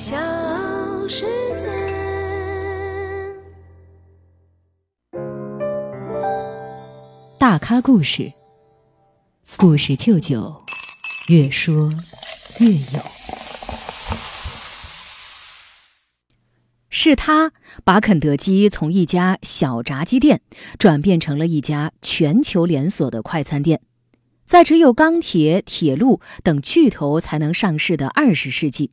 小世界，大咖故事，故事舅舅，越说越有。是他把肯德基从一家小炸鸡店转变成了一家全球连锁的快餐店，在只有钢铁、铁路等巨头才能上市的二十世纪。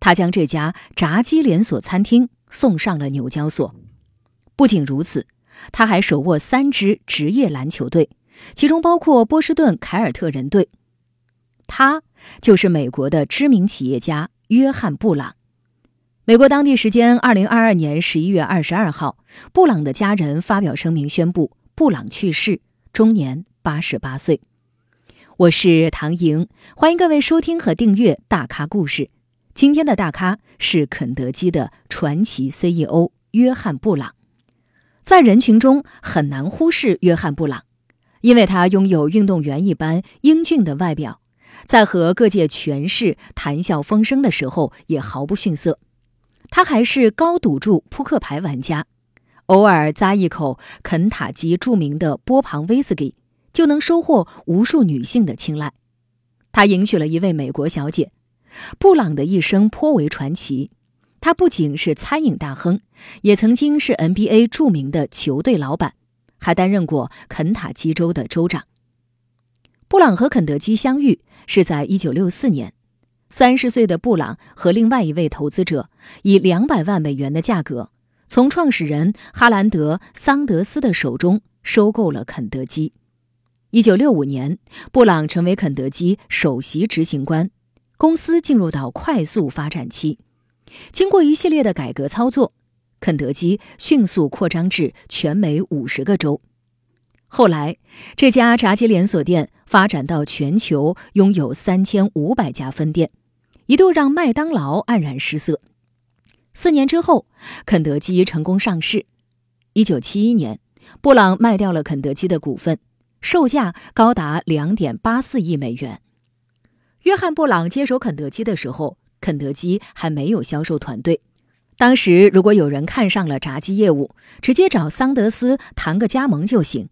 他将这家炸鸡连锁餐厅送上了纽交所。不仅如此，他还手握三支职业篮球队，其中包括波士顿凯尔特人队。他就是美国的知名企业家约翰·布朗。美国当地时间二零二二年十一月二十二号，布朗的家人发表声明宣布，布朗去世，终年八十八岁。我是唐莹，欢迎各位收听和订阅《大咖故事》。今天的大咖是肯德基的传奇 CEO 约翰·布朗，在人群中很难忽视约翰·布朗，因为他拥有运动员一般英俊的外表，在和各界权势谈笑风生的时候也毫不逊色。他还是高赌注扑克牌玩家，偶尔咂一口肯塔基著名的波旁威士忌，就能收获无数女性的青睐。他迎娶了一位美国小姐。布朗的一生颇为传奇，他不仅是餐饮大亨，也曾经是 NBA 著名的球队老板，还担任过肯塔基州的州长。布朗和肯德基相遇是在1964年，三十岁的布朗和另外一位投资者以两百万美元的价格，从创始人哈兰德·桑德斯的手中收购了肯德基。1965年，布朗成为肯德基首席执行官。公司进入到快速发展期，经过一系列的改革操作，肯德基迅速扩张至全美五十个州。后来，这家炸鸡连锁店发展到全球拥有三千五百家分店，一度让麦当劳黯然失色。四年之后，肯德基成功上市。一九七一年，布朗卖掉了肯德基的股份，售价高达两点八四亿美元。约翰·布朗接手肯德基的时候，肯德基还没有销售团队。当时，如果有人看上了炸鸡业务，直接找桑德斯谈个加盟就行。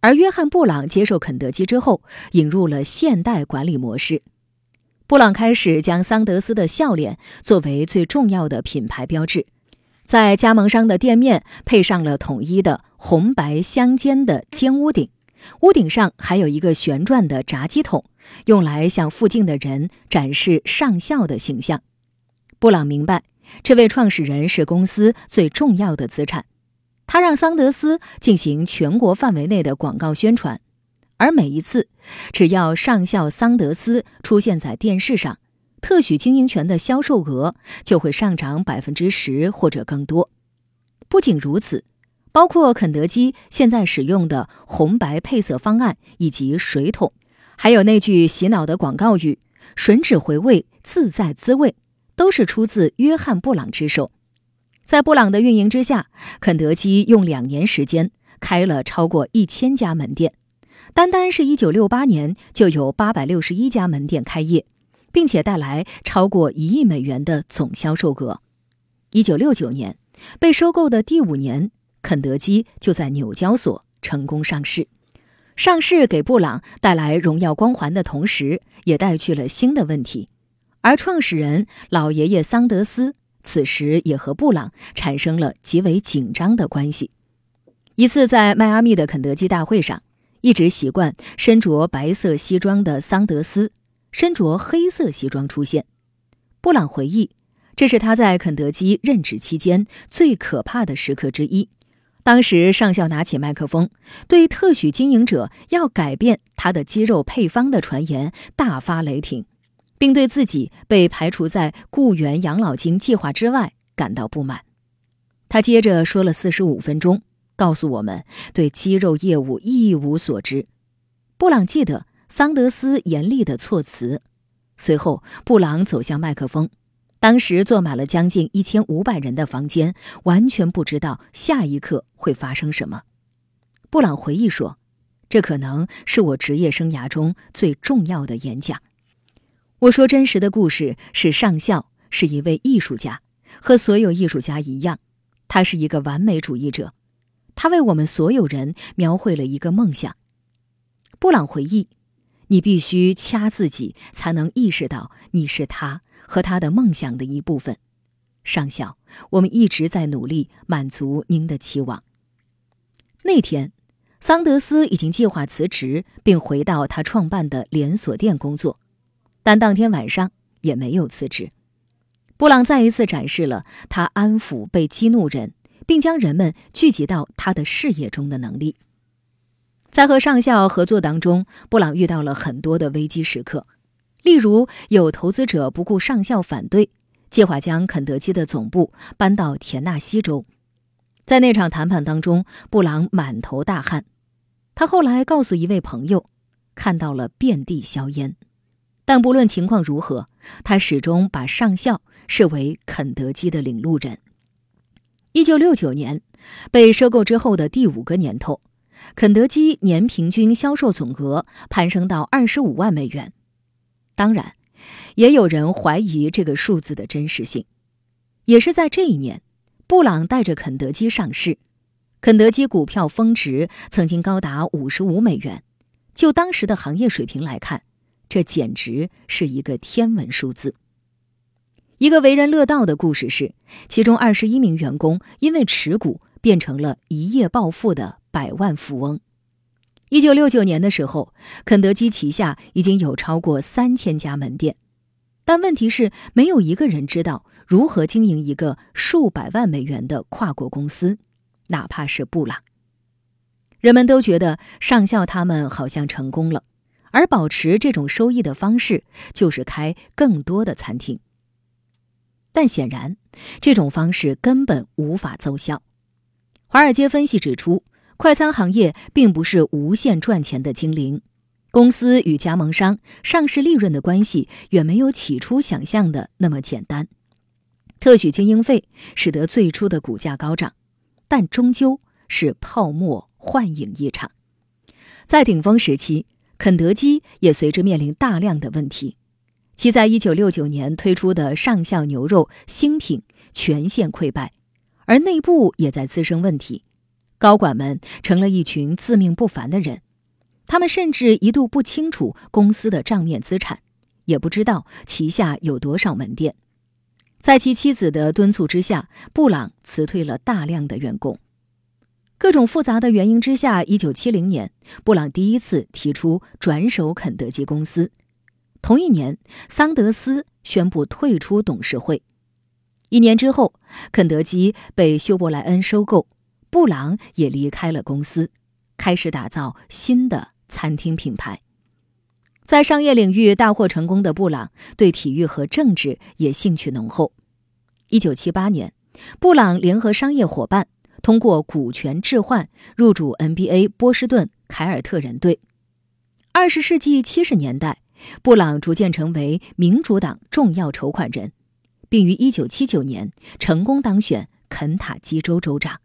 而约翰·布朗接受肯德基之后，引入了现代管理模式。布朗开始将桑德斯的笑脸作为最重要的品牌标志，在加盟商的店面配上了统一的红白相间的尖屋顶，屋顶上还有一个旋转的炸鸡桶。用来向附近的人展示上校的形象。布朗明白，这位创始人是公司最重要的资产。他让桑德斯进行全国范围内的广告宣传，而每一次，只要上校桑德斯出现在电视上，特许经营权的销售额就会上涨百分之十或者更多。不仅如此，包括肯德基现在使用的红白配色方案以及水桶。还有那句洗脑的广告语“吮指回味，自在滋味”，都是出自约翰·布朗之手。在布朗的运营之下，肯德基用两年时间开了超过一千家门店，单单是一九六八年就有八百六十一家门店开业，并且带来超过一亿美元的总销售额。一九六九年被收购的第五年，肯德基就在纽交所成功上市。上市给布朗带来荣耀光环的同时，也带去了新的问题。而创始人老爷爷桑德斯此时也和布朗产生了极为紧张的关系。一次在迈阿密的肯德基大会上，一直习惯身着白色西装的桑德斯身着黑色西装出现。布朗回忆，这是他在肯德基任职期间最可怕的时刻之一。当时上校拿起麦克风，对特许经营者要改变他的鸡肉配方的传言大发雷霆，并对自己被排除在雇员养老金计划之外感到不满。他接着说了四十五分钟，告诉我们对鸡肉业务一无所知。布朗记得桑德斯严厉的措辞。随后，布朗走向麦克风。当时坐满了将近一千五百人的房间，完全不知道下一刻会发生什么。布朗回忆说：“这可能是我职业生涯中最重要的演讲。”我说真实的故事是上校是一位艺术家，和所有艺术家一样，他是一个完美主义者。他为我们所有人描绘了一个梦想。布朗回忆：“你必须掐自己，才能意识到你是他和他的梦想的一部分。”上校，我们一直在努力满足您的期望。那天，桑德斯已经计划辞职，并回到他创办的连锁店工作，但当天晚上也没有辞职。布朗再一次展示了他安抚被激怒人，并将人们聚集到他的事业中的能力。在和上校合作当中，布朗遇到了很多的危机时刻，例如有投资者不顾上校反对，计划将肯德基的总部搬到田纳西州。在那场谈判当中，布朗满头大汗。他后来告诉一位朋友，看到了遍地硝烟。但不论情况如何，他始终把上校视为肯德基的领路人。一九六九年，被收购之后的第五个年头。肯德基年平均销售总额攀升到二十五万美元，当然，也有人怀疑这个数字的真实性。也是在这一年，布朗带着肯德基上市，肯德基股票峰值曾经高达五十五美元。就当时的行业水平来看，这简直是一个天文数字。一个为人乐道的故事是，其中二十一名员工因为持股变成了一夜暴富的。百万富翁。一九六九年的时候，肯德基旗下已经有超过三千家门店，但问题是，没有一个人知道如何经营一个数百万美元的跨国公司，哪怕是布朗。人们都觉得上校他们好像成功了，而保持这种收益的方式就是开更多的餐厅。但显然，这种方式根本无法奏效。华尔街分析指出。快餐行业并不是无限赚钱的精灵，公司与加盟商、上市利润的关系远没有起初想象的那么简单。特许经营费使得最初的股价高涨，但终究是泡沫幻影一场。在顶峰时期，肯德基也随之面临大量的问题，其在1969年推出的上校牛肉新品全线溃败，而内部也在滋生问题。高管们成了一群自命不凡的人，他们甚至一度不清楚公司的账面资产，也不知道旗下有多少门店。在其妻子的敦促之下，布朗辞退了大量的员工。各种复杂的原因之下，一九七零年，布朗第一次提出转手肯德基公司。同一年，桑德斯宣布退出董事会。一年之后，肯德基被休伯莱恩收购。布朗也离开了公司，开始打造新的餐厅品牌。在商业领域大获成功的布朗，对体育和政治也兴趣浓厚。一九七八年，布朗联合商业伙伴，通过股权置换入主 NBA 波士顿凯尔特人队。二十世纪七十年代，布朗逐渐成为民主党重要筹款人，并于一九七九年成功当选肯塔基州州长。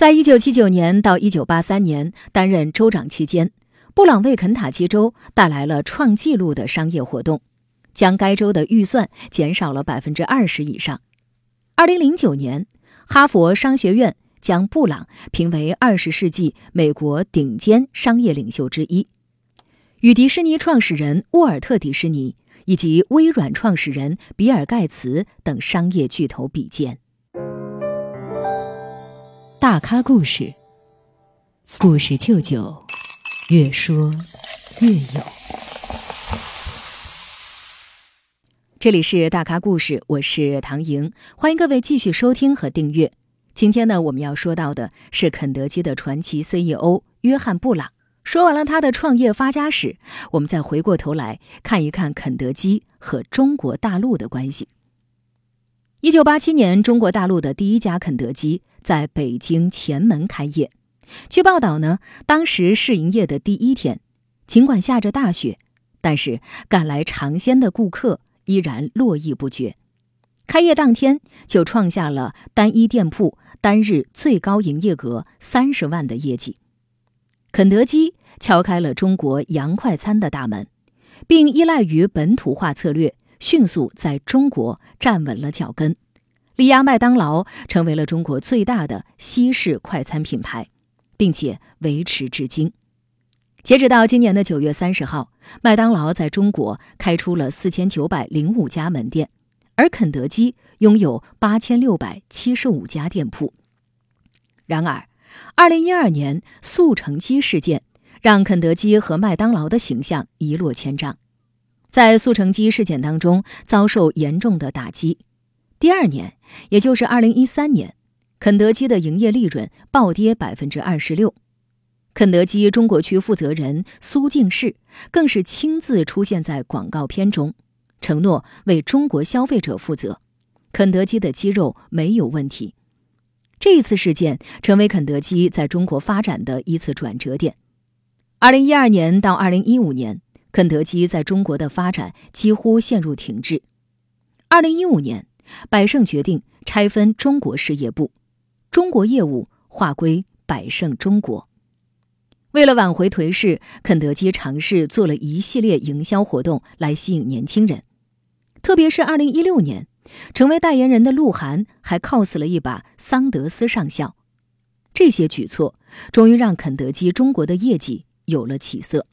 在一九七九年到一九八三年担任州长期间，布朗为肯塔基州带来了创纪录的商业活动，将该州的预算减少了百分之二十以上。二零零九年，哈佛商学院将布朗评为二十世纪美国顶尖商业领袖之一，与迪士尼创始人沃尔特·迪士尼以及微软创始人比尔·盖茨等商业巨头比肩。大咖故事，故事舅舅，越说越有。这里是大咖故事，我是唐莹，欢迎各位继续收听和订阅。今天呢，我们要说到的是肯德基的传奇 CEO 约翰·布朗。说完了他的创业发家史，我们再回过头来看一看肯德基和中国大陆的关系。一九八七年，中国大陆的第一家肯德基在北京前门开业。据报道呢，当时试营业的第一天，尽管下着大雪，但是赶来尝鲜的顾客依然络绎不绝。开业当天就创下了单一店铺单日最高营业额三十万的业绩。肯德基敲开了中国洋快餐的大门，并依赖于本土化策略。迅速在中国站稳了脚跟，力压麦当劳成为了中国最大的西式快餐品牌，并且维持至今。截止到今年的九月三十号，麦当劳在中国开出了四千九百零五家门店，而肯德基拥有八千六百七十五家店铺。然而，二零一二年速成鸡事件让肯德基和麦当劳的形象一落千丈，在速成鸡事件当中遭受严重的打击。第二年，也就是二零一三年，肯德基的营业利润暴跌百分之二十六。肯德基中国区负责人苏敬世更是亲自出现在广告片中，承诺为中国消费者负责，肯德基的鸡肉没有问题。这一次事件成为肯德基在中国发展的一次转折点。二零一二年到二零一五年，肯德基在中国的发展几乎陷入停滞。二零一五年，百胜决定拆分中国事业部，中国业务划归百胜中国。为了挽回颓势，肯德基尝试做了一系列营销活动来吸引年轻人，特别是2016年，成为代言人的鹿晗还 cos 了一把桑德斯上校。这些举措终于让肯德基中国的业绩有了起色。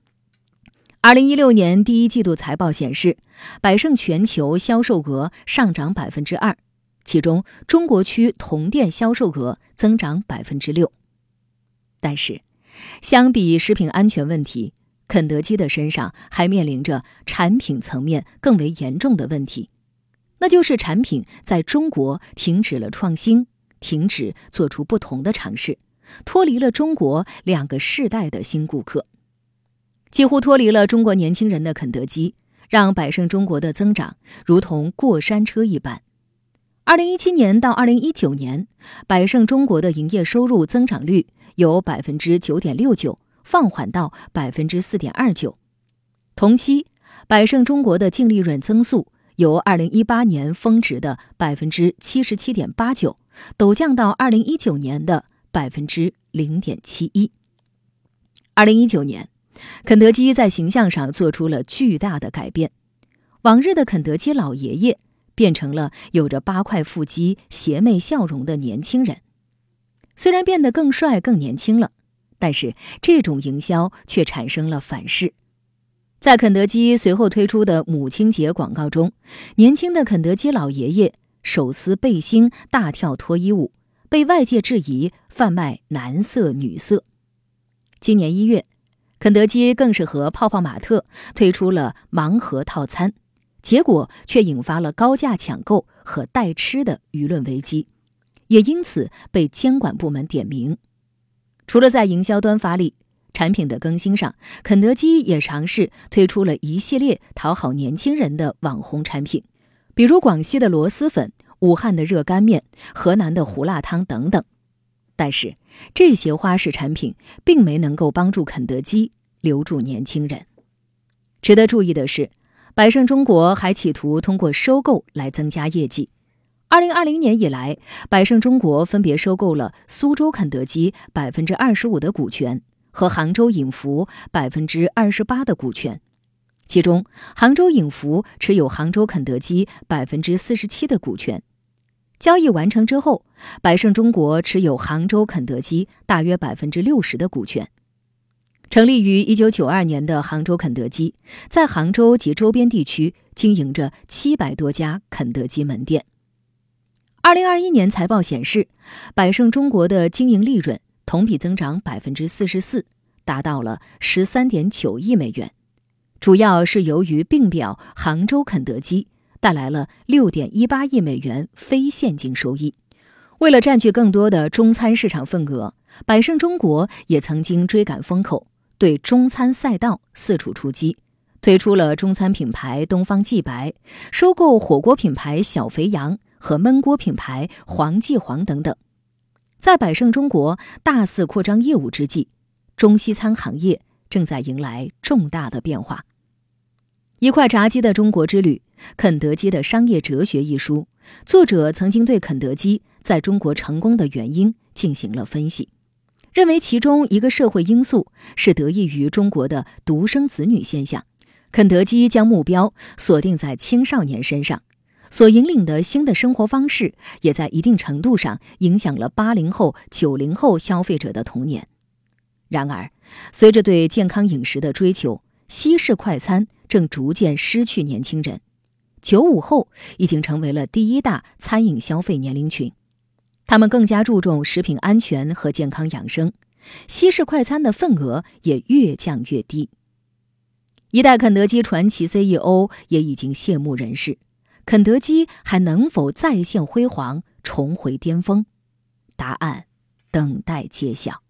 2016年第一季度财报显示，百胜全球销售额上涨百分之二，其中中国区同店销售额增长百分之六，但是。相比食品安全问题，肯德基的身上还面临着产品层面更为严重的问题，那就是产品在中国停止了创新，停止做出不同的尝试，脱离了中国两个世代的新顾客，几乎脱离了中国年轻人的肯德基，让百胜中国的增长如同过山车一般。二零一七年到二零一九年，百胜中国的营业收入增长率。由百分之九点六九放缓到百分之四点二九，同期，百胜中国的净利润增速由二零一八年峰值的百分之七十七点八九陡降到二零一九年的百分之零点七一。二零一九年，肯德基在形象上做出了巨大的改变，往日的肯德基老爷爷变成了有着八块腹肌、邪魅笑容的年轻人。虽然变得更帅、更年轻了，但是这种营销却产生了反噬。在肯德基随后推出的母亲节广告中，年轻的肯德基老爷爷手撕背心、大跳脱衣舞，被外界质疑贩卖男色女色。今年一月，肯德基更是和泡泡玛特推出了盲盒套餐，结果却引发了高价抢购和代吃的舆论危机。也因此被监管部门点名。除了在营销端发力，产品的更新上，肯德基也尝试推出了一系列讨好年轻人的网红产品，比如广西的螺蛳粉、武汉的热干面、河南的胡辣汤等等。但是这些花式产品并没能够帮助肯德基留住年轻人。值得注意的是，百胜中国还企图通过收购来增加业绩。二零二零年以来，百胜中国分别收购了苏州肯德基百分之二十五的股权和杭州影福百分之二十八的股权，其中杭州影福持有杭州肯德基百分之四十七的股权。交易完成之后，百胜中国持有杭州肯德基大约百分之六十的股权。成立于一九九二年的杭州肯德基，在杭州及周边地区经营着七百多家肯德基门店。二零二一年财报显示，百胜中国的经营利润同比增长百分之四十四，达到了十三点九亿美元，主要是由于并表杭州肯德基带来了六点一八亿美元非现金收益。为了占据更多的中餐市场份额，百胜中国也曾经追赶风口，对中餐赛道四处出击，推出了中餐品牌东方既白，收购火锅品牌小肥羊。和焖锅品牌黄记煌等等，在百胜中国大肆扩张业务之际，中西餐行业正在迎来重大的变化。一块炸鸡的中国之旅：肯德基的商业哲学一书，作者曾经对肯德基在中国成功的原因进行了分析，认为其中一个社会因素是得益于中国的独生子女现象。肯德基将目标锁定在青少年身上，所引领的新的生活方式也在一定程度上影响了八零后、九零后消费者的童年。然而，随着对健康饮食的追求，西式快餐正逐渐失去年轻人。九五后已经成为了第一大餐饮消费年龄群，他们更加注重食品安全和健康养生，西式快餐的份额也越降越低。一代肯德基传奇 CEO 也已经谢幕人世，肯德基还能否再现辉煌，重回巅峰？答案等待揭晓。